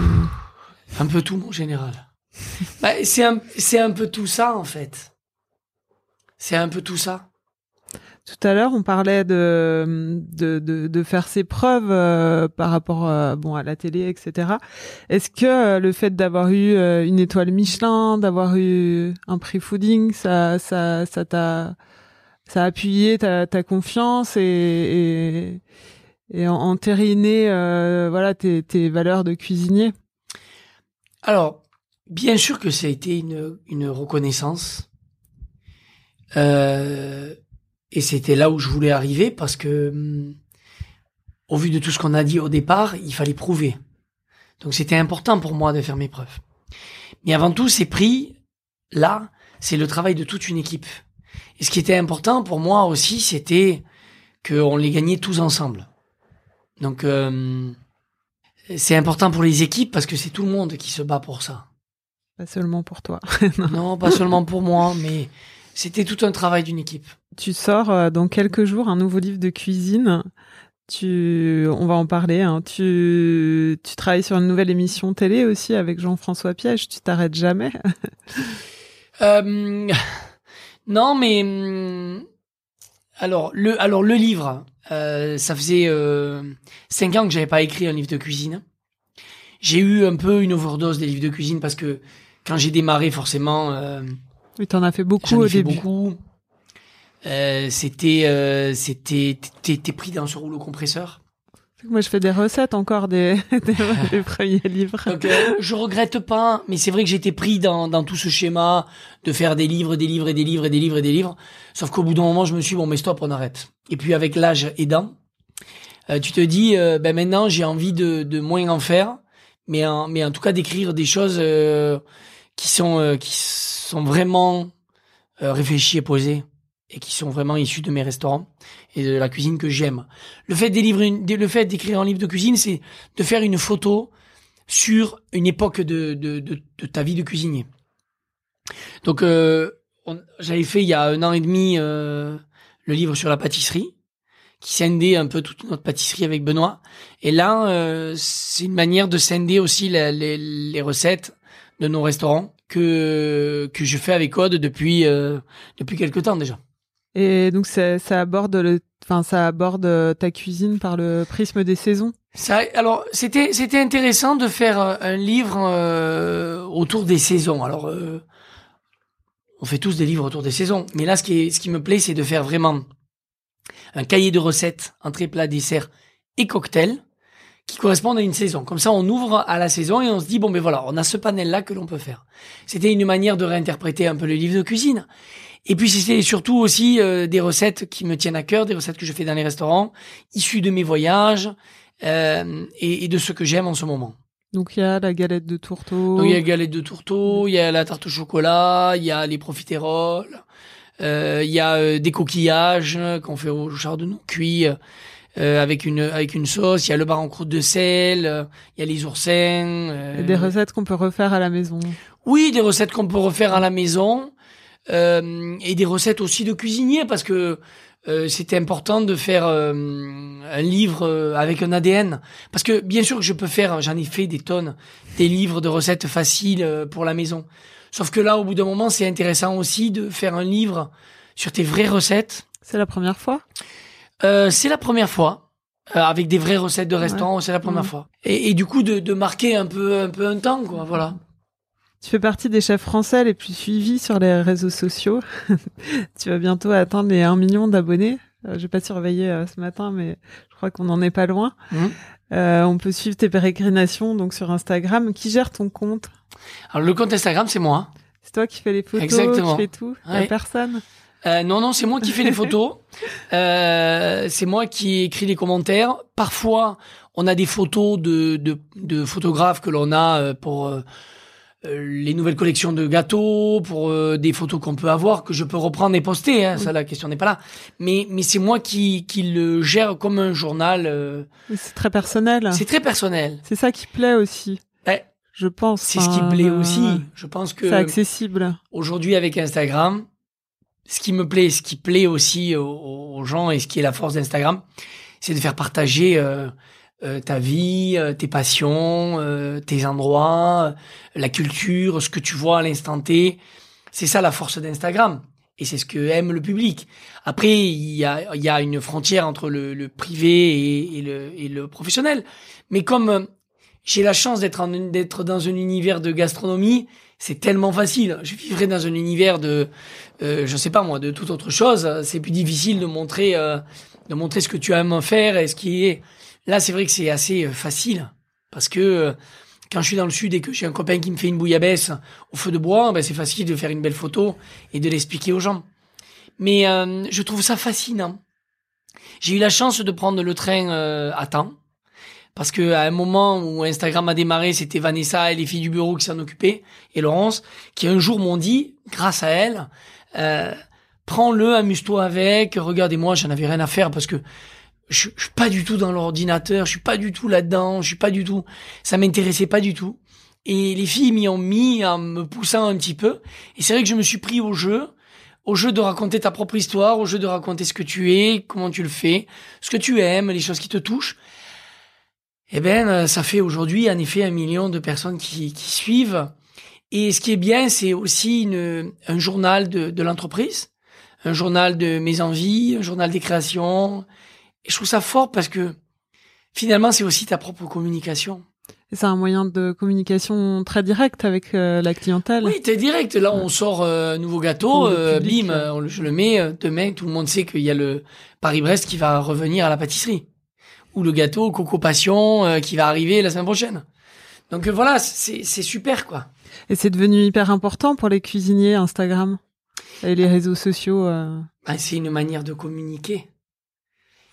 [SPEAKER 3] Un peu tout, mon général. [laughs] Bah, c'est un, c'est un peu tout ça, en fait. C'est un peu tout ça.
[SPEAKER 2] Tout à l'heure, on parlait de, de, de, de faire ses preuves euh, par rapport euh, bon, à la télé, etc. Est-ce que euh, le fait d'avoir eu une étoile Michelin, d'avoir eu un prix fooding, ça, ça, ça t'a, ça a appuyé ta, ta confiance et, et, et euh, voilà, tes, tes valeurs de cuisinier
[SPEAKER 3] Alors, bien sûr que ça a été une, une reconnaissance. Euh, et c'était là où je voulais arriver parce que, hum, au vu de tout ce qu'on a dit au départ, il fallait prouver. Donc c'était important pour moi de faire mes preuves. Mais avant tout, ces prix, là, c'est le travail de toute une équipe. Et ce qui était important pour moi aussi, c'était qu'on les gagnait tous ensemble. Donc, euh, c'est important pour les équipes parce que c'est tout le monde qui se bat pour ça.
[SPEAKER 2] Pas seulement pour toi. [laughs]
[SPEAKER 3] Non, pas seulement pour moi, mais c'était tout un travail d'une équipe.
[SPEAKER 2] Tu sors euh, dans quelques jours un nouveau livre de cuisine. Tu, on va en parler. Hein. Tu, tu travailles sur une nouvelle émission télé aussi avec Jean-François Piège. Tu t'arrêtes jamais? [laughs] [laughs]
[SPEAKER 3] Euh, non, mais hum, alors le alors le livre, euh, ça faisait euh, cinq ans que j'avais pas écrit un livre de cuisine. J'ai eu un peu une overdose des livres de cuisine parce que quand j'ai démarré, forcément, euh,
[SPEAKER 2] Oui, t'en as fait beaucoup
[SPEAKER 3] ai
[SPEAKER 2] au
[SPEAKER 3] fait
[SPEAKER 2] début.
[SPEAKER 3] beaucoup. Euh, c'était euh, c'était t'es t'es pris dans ce rouleau compresseur.
[SPEAKER 2] Moi, je fais des recettes encore des, [laughs] premiers livres.
[SPEAKER 3] Je regrette pas, mais c'est vrai que j'étais pris dans, tout ce schéma de faire des livres, des livres et des livres et des livres et des livres. Sauf qu'au bout d'un moment, je me suis dit, bon, mais stop, on arrête. Et puis avec l'âge aidant, euh, tu te dis, euh, ben maintenant, j'ai envie de, de moins en faire, mais en, mais en tout cas d'écrire des choses euh, qui sont qui sont vraiment réfléchies et posées et qui sont vraiment issues de mes restaurants et de la cuisine que j'aime. Le fait le fait d'écrire un livre de cuisine, c'est de faire une photo sur une époque de, ta vie de cuisinier. Donc, euh, j'avais fait il y a un an et demi euh, le livre sur la pâtisserie, qui scindait un peu toute notre pâtisserie avec Benoît. Et là, euh, c'est une manière de scinder aussi les, recettes de nos restaurants que que je fais avec Code depuis depuis quelque temps déjà.
[SPEAKER 2] Et donc ça, aborde enfin ça aborde ta cuisine par le prisme des saisons.
[SPEAKER 3] Alors c'était c'était intéressant de faire euh, un livre euh, autour des saisons. Alors euh, on fait tous des livres autour des saisons, mais là ce qui ce qui me plaît c'est de faire vraiment un cahier de recettes entrée plat dessert et cocktail qui correspondent à une saison. Comme ça, on ouvre à la saison et on se dit bon ben voilà, on a ce panel là que l'on peut faire. C'était une manière de réinterpréter un peu le livre de cuisine. Et puis c'était surtout aussi euh, des recettes qui me tiennent à cœur, des recettes que je fais dans les restaurants, issues de mes voyages euh, et, et, de ce que j'aime en ce moment.
[SPEAKER 2] Donc il y a la galette de tourteau.
[SPEAKER 3] Donc il y a la galette de tourteau, il y a la tarte au chocolat, il y a les profiteroles, euh, il y a euh, des coquillages qu'on fait au chardonnay cuit. Euh, avec une avec une sauce. Il y a le bar en croûte de sel, euh, il y a les oursins. Euh,
[SPEAKER 2] des recettes qu'on peut refaire à la maison.
[SPEAKER 3] Oui, des recettes qu'on peut refaire à la maison et des recettes aussi de cuisiniers parce que c'était important de faire un livre avec un ADN parce que bien sûr que je peux faire, j'en ai fait des tonnes, des livres de recettes faciles pour la maison. Sauf que là, au bout d'un moment, c'est intéressant aussi de faire un livre sur tes vraies recettes.
[SPEAKER 2] C'est la première fois?
[SPEAKER 3] Euh, c'est la première fois. Euh, avec des vraies recettes de restaurant, c'est la première mmh. fois. Et, et, du coup, de, de, marquer un peu, un peu un temps, quoi. Voilà.
[SPEAKER 2] Tu fais partie des chefs français les plus suivis sur les réseaux sociaux. [laughs] tu vas bientôt atteindre les 1 million d'abonnés. Euh, J'ai pas surveillé euh, ce matin, mais je crois qu'on en est pas loin. Mmh. Euh, on peut suivre tes pérégrinations donc sur Instagram. Qui gère ton compte?
[SPEAKER 3] Alors le compte Instagram, c'est moi.
[SPEAKER 2] C'est toi qui fais les photos, Exactement. qui fais tout. Ouais. Y personne?
[SPEAKER 3] Euh, non, non, c'est moi qui fais les photos. [laughs] Euh, c'est moi qui écris les commentaires. Parfois, on a des photos de, de, de photographes que l'on a pour les nouvelles collections de gâteaux, pour des photos qu'on peut avoir, que je peux reprendre et poster. Hein, Ça, la question n'est pas là. Mais, mais c'est moi qui, qui le gère comme un journal.
[SPEAKER 2] c'est très personnel.
[SPEAKER 3] C'est très personnel.
[SPEAKER 2] C'est ça qui plaît aussi. Je pense.
[SPEAKER 3] C'est ce qui plaît aussi. Je pense que.
[SPEAKER 2] C'est accessible.
[SPEAKER 3] Aujourd'hui, avec Instagram, ce qui me plaît, ce qui plaît aussi aux, gens et ce qui est la force d'Instagram, c'est de faire partager euh, euh, ta vie, euh, tes passions, tes endroits, la culture, ce que tu vois à l'instant T. C'est ça la force d'Instagram. Et c'est ce que aime le public. Après, il y a, y a une frontière entre le, le privé et, et, le, et le professionnel. Mais comme j'ai la chance d'être d'être dans un univers de gastronomie, c'est tellement facile. Je vivrais dans un univers de, euh, je sais pas moi, de toute autre chose. C'est plus difficile de montrer, euh, de montrer ce que tu aimes faire et ce qui est. Là, c'est vrai que c'est assez euh, facile parce que euh, quand je suis dans le sud et que j'ai un copain qui me fait une bouillabaisse au feu de bois, ben c'est facile de faire une belle photo et de l'expliquer aux gens. Mais je trouve ça fascinant. J'ai eu la chance de prendre le train à temps parce que à un moment où Instagram a démarré, c'était Vanessa et les filles du bureau qui s'en occupaient, et Laurence, qui un jour m'ont dit, grâce à elle, euh, prends-le, amuse-toi avec, regardez-moi, j'en avais rien à faire parce que je, je suis pas du tout dans l'ordinateur, je suis pas du tout là-dedans, je suis pas du tout, ça m'intéressait pas du tout. Et les filles m'y ont mis en me poussant un petit peu. Et c'est vrai que je me suis pris au jeu, au jeu de raconter ta propre histoire, au jeu de raconter ce que tu es, comment tu le fais, ce que tu aimes, les choses qui te touchent eh ben, euh, ça fait aujourd'hui en effet un million de personnes qui, qui suivent. Et ce qui est bien, c'est aussi une, un journal de, de l'entreprise, un journal de mes envies, un journal des créations. Et je trouve ça fort parce que finalement, c'est aussi ta propre communication.
[SPEAKER 2] C'est un moyen de communication très direct avec euh, la clientèle.
[SPEAKER 3] Oui, t'es direct. Là, on sort euh, un nouveau gâteau, euh, bim, je le mets. demain, tout le monde sait qu'il y a le Paris-Brest qui va revenir à la pâtisserie ou le gâteau Coco Passion euh, qui va arriver la semaine prochaine. Donc euh, voilà, c'est super quoi.
[SPEAKER 2] Et c'est devenu hyper important pour les cuisiniers Instagram et les réseaux sociaux. Euh...
[SPEAKER 3] Ben, c'est une manière de communiquer.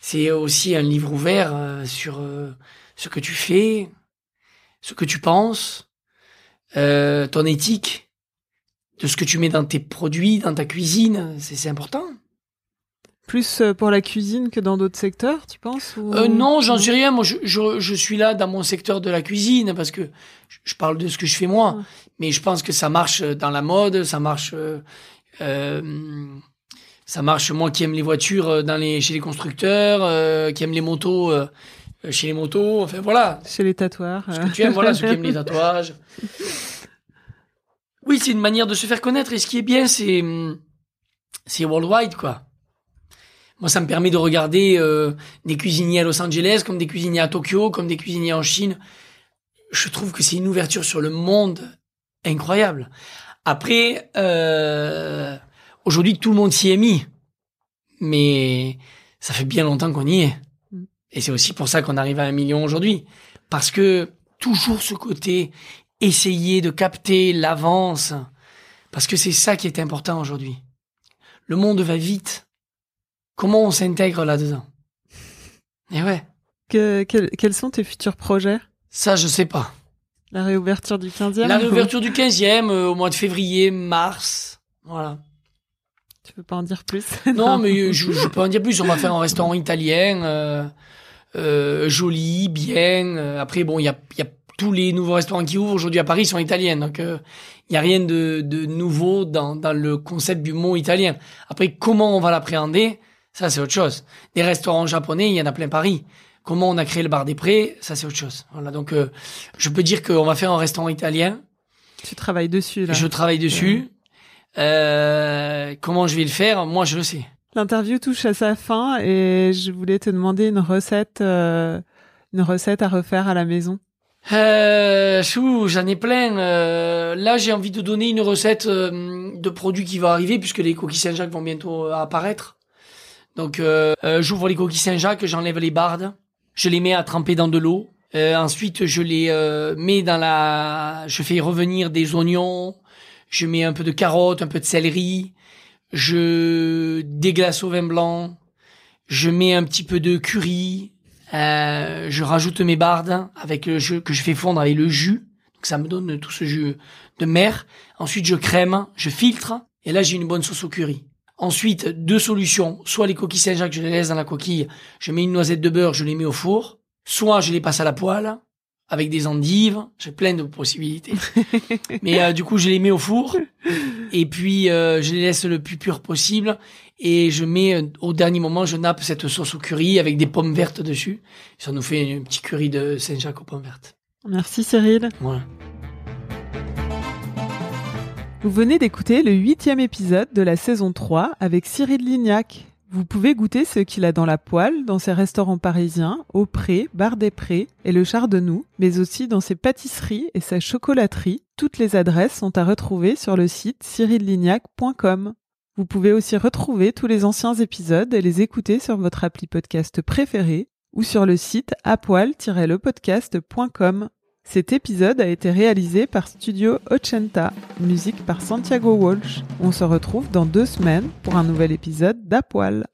[SPEAKER 3] C'est aussi un livre ouvert euh, sur ce que tu fais, ce que tu penses, ton éthique, de ce que tu mets dans tes produits, dans ta cuisine. C'est important.
[SPEAKER 2] Plus euh, pour la cuisine que dans d'autres secteurs, tu penses
[SPEAKER 3] euh, Non, j'en sais rien. Moi, je, je, je, suis là dans mon secteur de la cuisine parce que je, parle de ce que je fais moi. Mais je pense que ça marche dans la mode, ça marche, euh, euh, ça marche. Moi qui aime les voitures dans les, chez les constructeurs, euh, qui aime les motos chez les motos. Enfin voilà.
[SPEAKER 2] Chez les tatoueurs.
[SPEAKER 3] Ce que tu aimes, voilà, ceux qui aiment les [laughs] tatouages. Oui, c'est une manière de se faire connaître. Et ce qui est bien, c'est c'est worldwide quoi. Moi, ça me permet de regarder euh, des cuisiniers à Los Angeles, comme des cuisiniers à Tokyo, comme des cuisiniers en Chine. Je trouve que c'est une ouverture sur le monde incroyable. Après, euh, aujourd'hui, tout le monde s'y est mis. Mais ça fait bien longtemps qu'on y est.
[SPEAKER 2] Mm.
[SPEAKER 3] Et c'est aussi pour ça qu'on arrive à un million aujourd'hui. Parce que toujours ce côté essayer de capter l'avance. Parce que c'est ça qui est important aujourd'hui. Le monde va vite. Comment on s'intègre là-dedans? Et ouais,
[SPEAKER 2] Que- quels- quels sont tes futurs projets?
[SPEAKER 3] Ça je sais pas.
[SPEAKER 2] La réouverture du 15e
[SPEAKER 3] La réouverture du 15e euh, au mois de février, mars. Voilà.
[SPEAKER 2] Tu peux pas en dire plus? [laughs]
[SPEAKER 3] Non, mais euh, je, je peux en dire plus. On va faire un restaurant italien, euh, euh, joli, bien. Euh, Après, bon, il y a, y a tous les nouveaux restaurants qui ouvrent aujourd'hui à Paris sont italiens, donc euh, il y a rien de, de nouveau dans, dans le concept du mot italien. Après, comment on va l'appréhender, ça c'est autre chose. Des restaurants japonais, il y en a plein Paris. Comment on a créé le bar des Prés, ça c'est autre chose. Voilà, donc euh, je peux dire qu'on va faire un restaurant italien.
[SPEAKER 2] Tu travailles dessus là.
[SPEAKER 3] Je travaille dessus. Euh, comment je vais le faire, moi je le sais.
[SPEAKER 2] L'interview touche à sa fin et je voulais te demander une recette, euh, une recette à refaire à la maison.
[SPEAKER 3] Euh, chou, j'en ai plein. Euh, là, j'ai envie de donner une recette euh, de produit qui va arriver puisque les coquilles Saint-Jacques vont bientôt euh, apparaître. Donc, j'ouvre les coquilles Saint-Jacques, j'enlève les bardes, je les mets à tremper dans de l'eau. Euh, ensuite, je les mets dans la, je fais revenir des oignons, je mets un peu de carottes, un peu de céleri, je déglace au vin blanc, je mets un petit peu de curry, euh, je rajoute mes bardes avec le jus que je fais fondre avec le jus. Donc ça me donne tout ce jus de mer. Ensuite, je crème, je filtre. Et là, j'ai une bonne sauce au curry. Ensuite, deux solutions. Soit les coquilles Saint-Jacques, je les laisse dans la coquille. Je mets une noisette de beurre, je les mets au four. Soit je les passe à la poêle avec des endives. J'ai plein de possibilités. [laughs] Mais euh, du coup, je les mets au four. Et puis, euh, je les laisse le plus pur possible. Et je mets, euh, au dernier moment, je nappe cette sauce au curry avec des pommes vertes dessus. Ça nous fait un petit curry de Saint-Jacques aux pommes vertes.
[SPEAKER 2] Merci Cyril.
[SPEAKER 3] Voilà.
[SPEAKER 2] Vous venez d'écouter le huitième épisode de la saison 3 avec Cyril Lignac. Vous pouvez goûter ce qu'il a dans la poêle dans ses restaurants parisiens, au Pré, Bar des Prés et le Chardenoux, mais aussi dans ses pâtisseries et sa chocolaterie. Toutes les adresses sont à retrouver sur le site cyrillignac.com. Vous pouvez aussi retrouver tous les anciens épisodes et les écouter sur votre appli podcast préféré ou sur le site apoil-lepodcast.com. Cet épisode a été réalisé par Studio Ochenta, musique par Santiago Walsh. On se retrouve dans deux semaines pour un nouvel épisode d'Apoil.